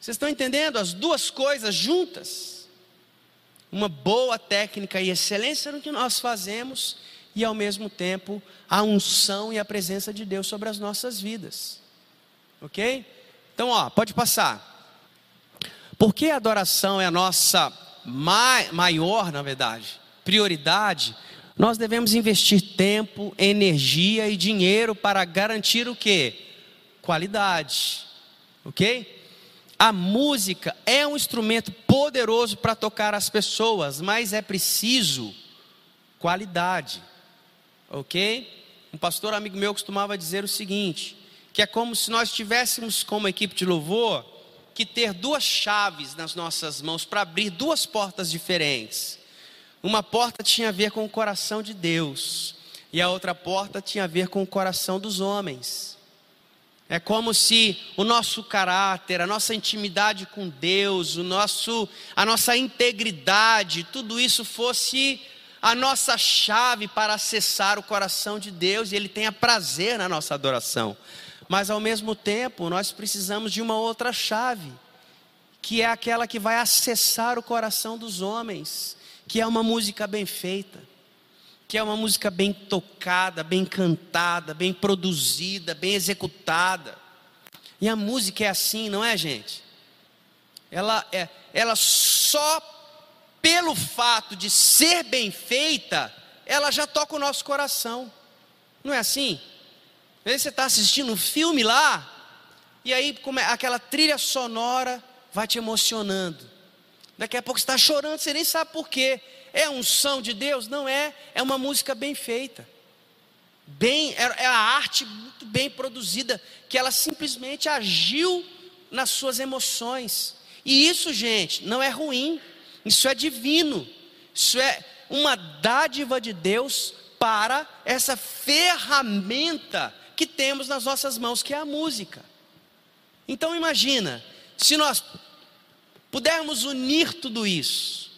Vocês estão entendendo as duas coisas juntas? Uma boa técnica e excelência no que nós fazemos e ao mesmo tempo a unção e a presença de Deus sobre as nossas vidas. OK? Então, ó, pode passar. Porque a adoração é a nossa maior, na verdade, prioridade, nós devemos investir tempo, energia e dinheiro para garantir o que? Qualidade. Ok? A música é um instrumento poderoso para tocar as pessoas, mas é preciso qualidade. Ok? Um pastor amigo meu costumava dizer o seguinte: que é como se nós tivéssemos como equipe de louvor que ter duas chaves nas nossas mãos para abrir duas portas diferentes. Uma porta tinha a ver com o coração de Deus, e a outra porta tinha a ver com o coração dos homens. É como se o nosso caráter, a nossa intimidade com Deus, o nosso, a nossa integridade, tudo isso fosse a nossa chave para acessar o coração de Deus e Ele tenha prazer na nossa adoração. Mas ao mesmo tempo nós precisamos de uma outra chave, que é aquela que vai acessar o coração dos homens, que é uma música bem feita, que é uma música bem tocada, bem cantada, bem produzida, bem executada. E a música é assim, não é, gente? Ela é, ela só pelo fato de ser bem feita, ela já toca o nosso coração. Não é assim? Às vezes você está assistindo um filme lá, e aí aquela trilha sonora vai te emocionando. Daqui a pouco você está chorando, você nem sabe por quê. É unção de Deus? Não é, é uma música bem feita. Bem, é, é a arte muito bem produzida, que ela simplesmente agiu nas suas emoções. E isso, gente, não é ruim, isso é divino, isso é uma dádiva de Deus para essa ferramenta que temos nas nossas mãos, que é a música. Então imagina, se nós pudermos unir tudo isso,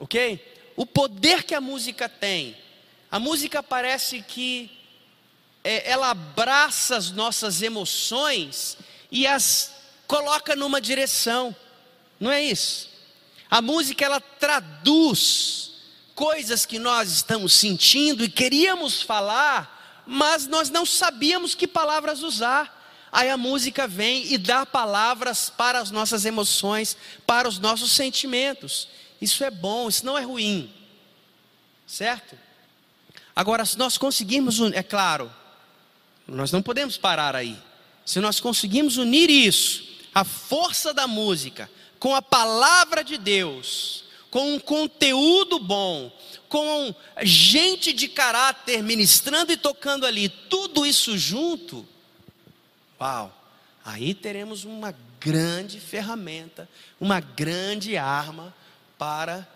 ok? O poder que a música tem. A música parece que é, ela abraça as nossas emoções e as coloca numa direção, não é isso? A música ela traduz coisas que nós estamos sentindo e queríamos falar mas nós não sabíamos que palavras usar. Aí a música vem e dá palavras para as nossas emoções, para os nossos sentimentos. Isso é bom, isso não é ruim. Certo? Agora, se nós conseguirmos, é claro, Nós não podemos parar aí. Se nós conseguimos unir isso, a força da música, com a palavra de Deus, com um conteúdo bom, com gente de caráter ministrando e tocando ali, tudo isso junto, uau, aí teremos uma grande ferramenta, uma grande arma para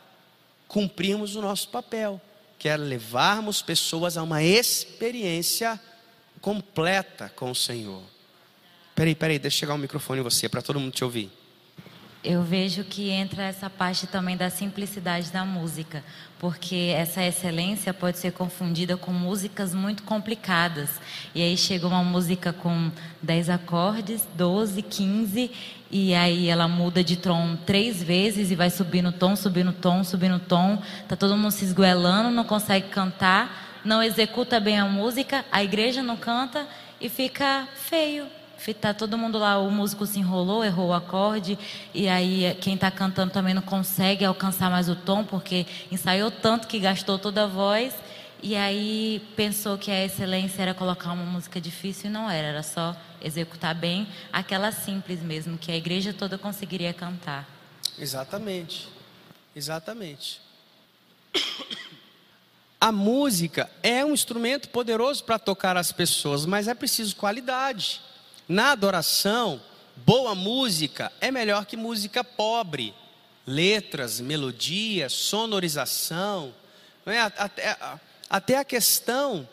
cumprirmos o nosso papel, que é levarmos pessoas a uma experiência completa com o Senhor. Peraí, peraí, deixa chegar o microfone em você para todo mundo te ouvir. Eu vejo que entra essa parte também da simplicidade da música, porque essa excelência pode ser confundida com músicas muito complicadas. E aí chega uma música com 10 acordes, 12, 15, e aí ela muda de tom três vezes e vai subindo tom, subindo tom, subindo tom. Tá todo mundo se esgoelando, não consegue cantar, não executa bem a música, a igreja não canta e fica feio. Tá todo mundo lá, o músico se enrolou, errou o acorde, e aí quem está cantando também não consegue alcançar mais o tom, porque ensaiou tanto que gastou toda a voz, e aí pensou que a excelência era colocar uma música difícil, e não era, era só executar bem aquela simples mesmo, que a igreja toda conseguiria cantar. Exatamente, exatamente. A música é um instrumento poderoso para tocar as pessoas, mas é preciso qualidade. Na adoração, boa música é melhor que música pobre. Letras, melodia, sonorização, é? até, até a questão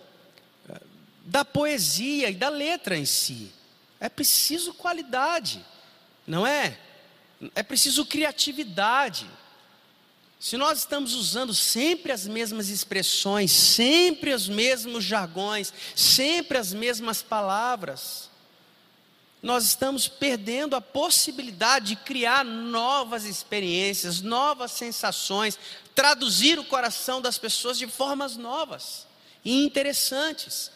eh, da poesia e da letra em si. É preciso qualidade, não é? É preciso criatividade. Se nós estamos usando sempre as mesmas expressões, sempre os mesmos jargões, sempre as mesmas palavras, nós estamos perdendo a possibilidade de criar novas experiências, novas sensações, traduzir o coração das pessoas de formas novas e interessantes.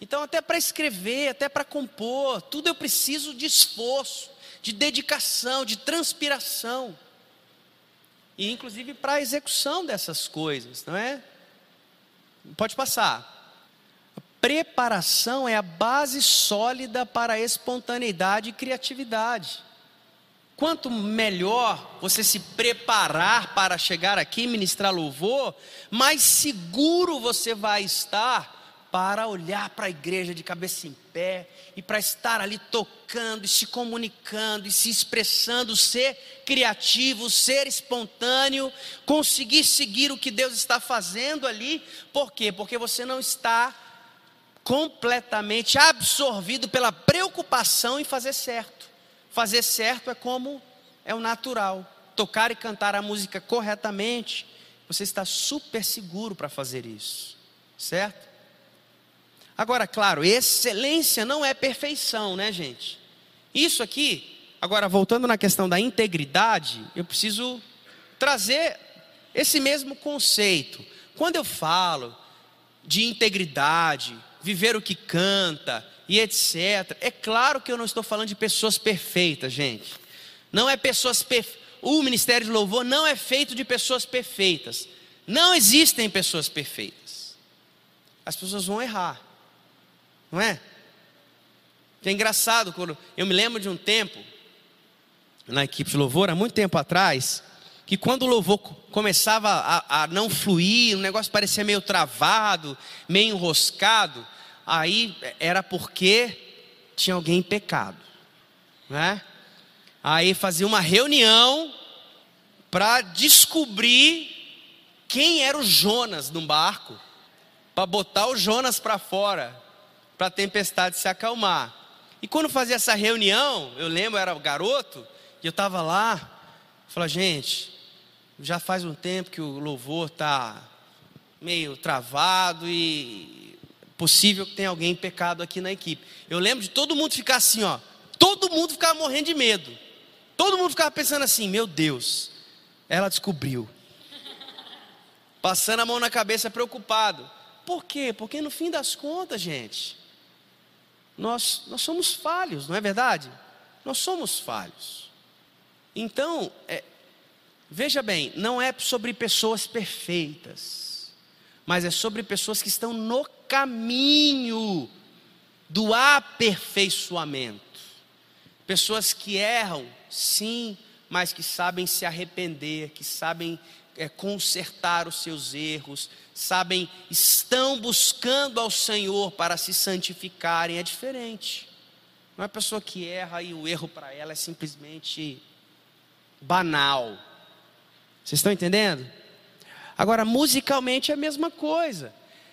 Então, até para escrever, até para compor, tudo eu preciso de esforço, de dedicação, de transpiração. E inclusive para a execução dessas coisas, não é? Pode passar. Preparação é a base sólida para a espontaneidade e criatividade. Quanto melhor você se preparar para chegar aqui e ministrar louvor, mais seguro você vai estar para olhar para a igreja de cabeça em pé e para estar ali tocando e se comunicando e se expressando, ser criativo, ser espontâneo, conseguir seguir o que Deus está fazendo ali. Por quê? Porque você não está completamente absorvido pela preocupação em fazer certo. Fazer certo é como é o natural. Tocar e cantar a música corretamente, você está super seguro para fazer isso, certo? Agora, claro, excelência não é perfeição, né, gente? Isso aqui, agora voltando na questão da integridade, eu preciso trazer esse mesmo conceito. Quando eu falo de integridade, viver o que canta e etc. É claro que eu não estou falando de pessoas perfeitas, gente. Não é pessoas perfeitas. O ministério de louvor não é feito de pessoas perfeitas. Não existem pessoas perfeitas. As pessoas vão errar. Não é? É engraçado quando eu me lembro de um tempo na equipe de louvor há muito tempo atrás que quando o louvor começava a, a, não fluir, o negócio parecia meio travado, meio enroscado, aí era porque tinha alguém em pecado, né? Aí fazia uma reunião para descobrir quem era o Jonas no barco, para botar o Jonas para fora, para a tempestade se acalmar. E quando fazia essa reunião, eu lembro, eu era garoto, e eu estava lá, falei, gente, já faz um tempo que o louvor está meio travado e possível que tenha alguém pecado aqui na equipe. Eu lembro de todo mundo ficar assim, ó. Todo mundo ficava morrendo de medo. Todo mundo ficava pensando assim: meu Deus, ela descobriu. Passando a mão na cabeça, preocupado. Por quê? Porque no fim das contas, gente, nós, nós somos falhos, não é verdade? Nós somos falhos. Então, é, Veja bem, não é sobre pessoas perfeitas, mas é sobre pessoas que estão no caminho do aperfeiçoamento. Pessoas que erram, sim, mas que sabem se arrepender, que sabem é, consertar os seus erros, sabem, estão buscando ao Senhor para se santificarem, é diferente. Não é pessoa que erra e o erro para ela é simplesmente banal. Vocês estão entendendo? Agora, musicalmente é a mesma coisa.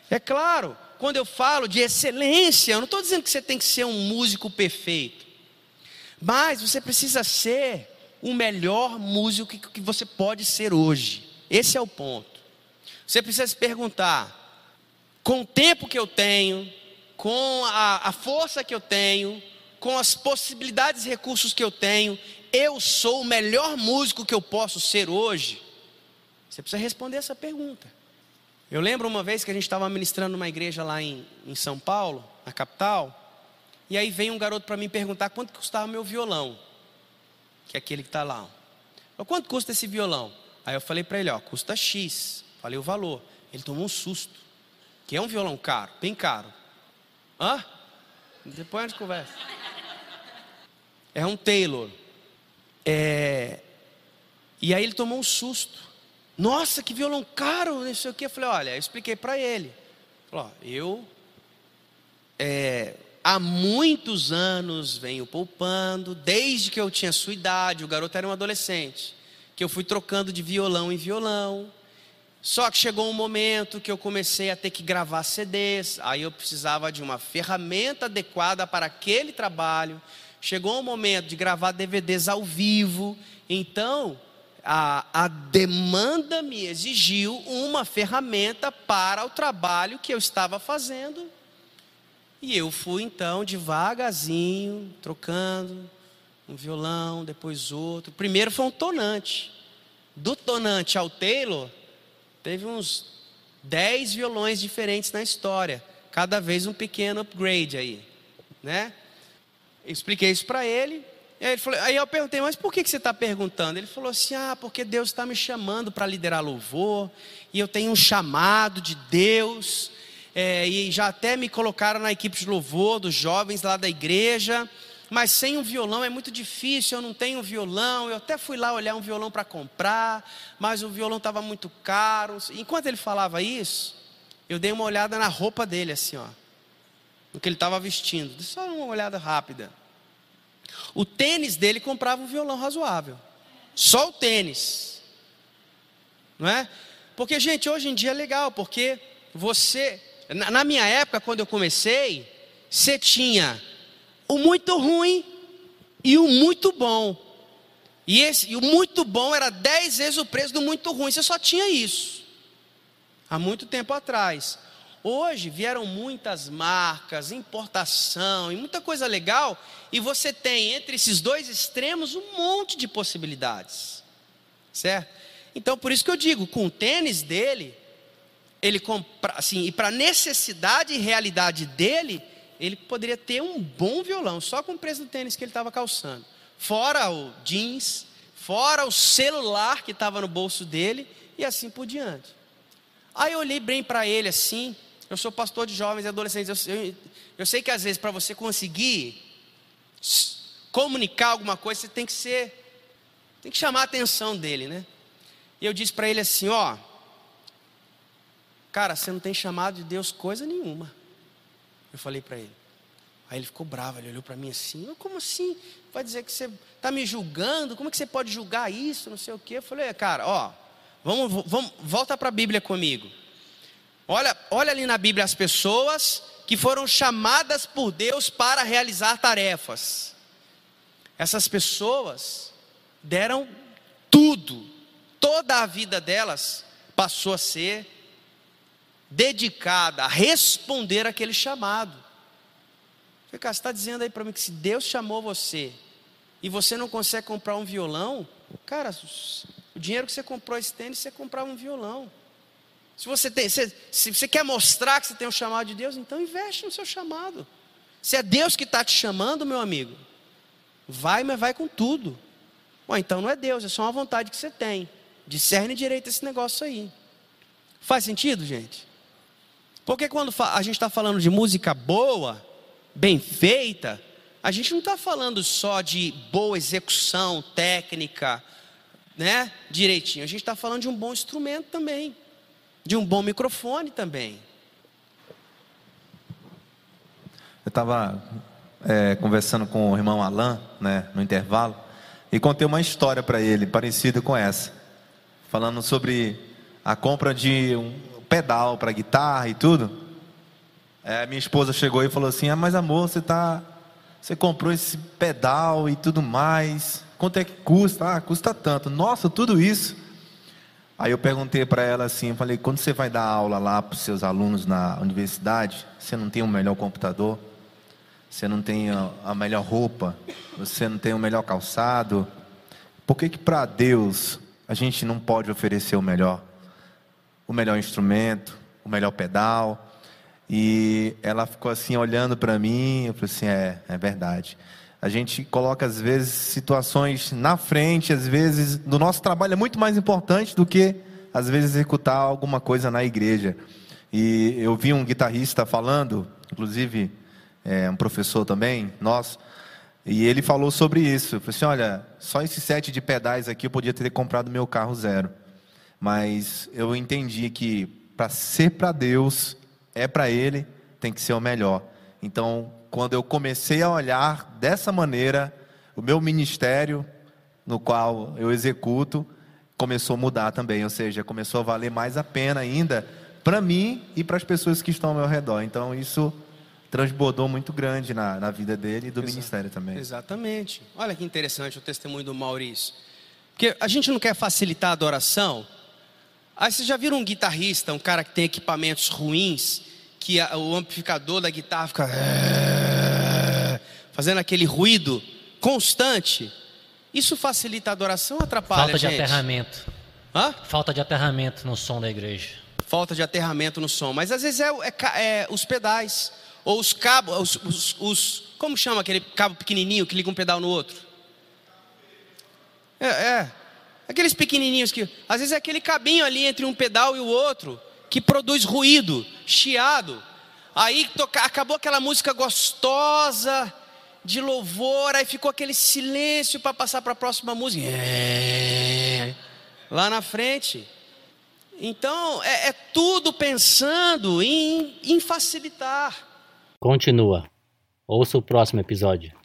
É claro, quando eu falo de excelência, eu não estou dizendo que você tem que ser um músico perfeito, mas você precisa ser o melhor músico que você pode ser hoje. Esse é o ponto. Você precisa se perguntar: com o tempo que eu tenho, com a, a força que eu tenho, com as possibilidades e recursos que eu tenho, eu sou o melhor músico que eu posso ser hoje? Você precisa responder essa pergunta. Eu lembro uma vez que a gente estava ministrando numa igreja lá em, em São Paulo, na capital, e aí veio um garoto para mim perguntar quanto custava meu violão, que é aquele que está lá. Quanto custa esse violão? Aí eu falei para ele, ó, custa X. Falei o valor. Ele tomou um susto. Que é um violão caro, bem caro. Hã? Depois a gente conversa. É um Taylor. É... E aí ele tomou um susto. Nossa, que violão caro, não sei o que. Eu falei, olha, eu expliquei para ele. Falei, ó, eu é, há muitos anos venho poupando, desde que eu tinha sua idade, o garoto era um adolescente, que eu fui trocando de violão em violão. Só que chegou um momento que eu comecei a ter que gravar CDs, aí eu precisava de uma ferramenta adequada para aquele trabalho. Chegou um momento de gravar DVDs ao vivo, então a, a demanda me exigiu uma ferramenta para o trabalho que eu estava fazendo. E eu fui então devagarzinho, trocando um violão, depois outro. Primeiro foi um tonante. Do tonante ao Taylor, teve uns 10 violões diferentes na história. Cada vez um pequeno upgrade aí, né? Eu expliquei isso para ele. Aí, ele falou, aí eu perguntei, mas por que, que você está perguntando? Ele falou assim: ah, porque Deus está me chamando para liderar louvor, e eu tenho um chamado de Deus, é, e já até me colocaram na equipe de louvor dos jovens lá da igreja, mas sem um violão é muito difícil, eu não tenho violão, eu até fui lá olhar um violão para comprar, mas o violão estava muito caro. Enquanto ele falava isso, eu dei uma olhada na roupa dele, assim, ó, no que ele estava vestindo, só uma olhada rápida. O tênis dele comprava um violão razoável. Só o tênis. Não é? Porque, gente, hoje em dia é legal, porque você, na minha época, quando eu comecei, você tinha o muito ruim e o muito bom. E, esse, e o muito bom era dez vezes o preço do muito ruim. Você só tinha isso. Há muito tempo atrás. Hoje vieram muitas marcas, importação e muita coisa legal, e você tem entre esses dois extremos um monte de possibilidades, certo? Então por isso que eu digo, com o tênis dele, ele compra, assim, e para necessidade e realidade dele, ele poderia ter um bom violão, só com o preço do tênis que ele estava calçando, fora o jeans, fora o celular que estava no bolso dele e assim por diante. Aí eu olhei bem para ele assim, eu sou pastor de jovens e adolescentes. Eu, eu, eu sei que às vezes para você conseguir comunicar alguma coisa, você tem que ser, tem que chamar a atenção dele, né? E eu disse para ele assim, ó, cara, você não tem chamado de Deus coisa nenhuma. Eu falei para ele. Aí ele ficou bravo, ele olhou para mim assim, como assim? Vai dizer que você está me julgando? Como é que você pode julgar isso? Não sei o quê. Eu falei, cara, ó, vamos, vamos volta para a Bíblia comigo. Olha, olha ali na Bíblia as pessoas que foram chamadas por Deus para realizar tarefas. Essas pessoas deram tudo, toda a vida delas passou a ser dedicada a responder aquele chamado. Você está dizendo aí para mim que se Deus chamou você e você não consegue comprar um violão, cara, o dinheiro que você comprou esse tênis, você comprava um violão. Se você, tem, se, se você quer mostrar que você tem um chamado de Deus, então investe no seu chamado. Se é Deus que está te chamando, meu amigo, vai, mas vai com tudo. Bom, então não é Deus, é só uma vontade que você tem. Discerne direito esse negócio aí. Faz sentido, gente? Porque quando a gente está falando de música boa, bem feita, a gente não está falando só de boa execução técnica, né? Direitinho. A gente está falando de um bom instrumento também, de um bom microfone também. Eu estava é, conversando com o irmão Alain, né, no intervalo, e contei uma história para ele, parecida com essa, falando sobre a compra de um pedal para guitarra e tudo. É, minha esposa chegou e falou assim: Ah, mas amor, você tá, você comprou esse pedal e tudo mais. Quanto é que custa? Ah, custa tanto. Nossa, tudo isso. Aí eu perguntei para ela assim, falei: quando você vai dar aula lá para os seus alunos na universidade, você não tem o melhor computador? Você não tem a melhor roupa? Você não tem o melhor calçado? Por que que para Deus a gente não pode oferecer o melhor? O melhor instrumento, o melhor pedal, e ela ficou assim olhando para mim, eu falei assim, é, é verdade. A gente coloca às vezes situações na frente, às vezes do nosso trabalho é muito mais importante do que às vezes executar alguma coisa na igreja. E eu vi um guitarrista falando, inclusive é, um professor também, nós, e ele falou sobre isso. Eu falei assim, olha, só esse sete de pedais aqui eu podia ter comprado meu carro zero. Mas eu entendi que para ser para Deus é para ele, tem que ser o melhor. Então, quando eu comecei a olhar dessa maneira, o meu ministério, no qual eu executo, começou a mudar também, ou seja, começou a valer mais a pena ainda para mim e para as pessoas que estão ao meu redor. Então, isso transbordou muito grande na, na vida dele e do ministério também. Exatamente. Olha que interessante o testemunho do Maurício. Porque a gente não quer facilitar a adoração. Aí vocês já viram um guitarrista, um cara que tem equipamentos ruins, que a, o amplificador da guitarra fica fazendo aquele ruído constante. Isso facilita a adoração ou atrapalha Falta de gente? aterramento. Hã? Falta de aterramento no som da igreja. Falta de aterramento no som. Mas às vezes é, é, é os pedais. Ou os cabos, os, os, os, Como chama aquele cabo pequenininho que liga um pedal no outro? É, é. Aqueles pequenininhos que. Às vezes é aquele cabinho ali entre um pedal e o outro que produz ruído, chiado. Aí toca, acabou aquela música gostosa de louvor, aí ficou aquele silêncio para passar para a próxima música. É, lá na frente. Então, é, é tudo pensando em, em facilitar. Continua. Ouça o próximo episódio.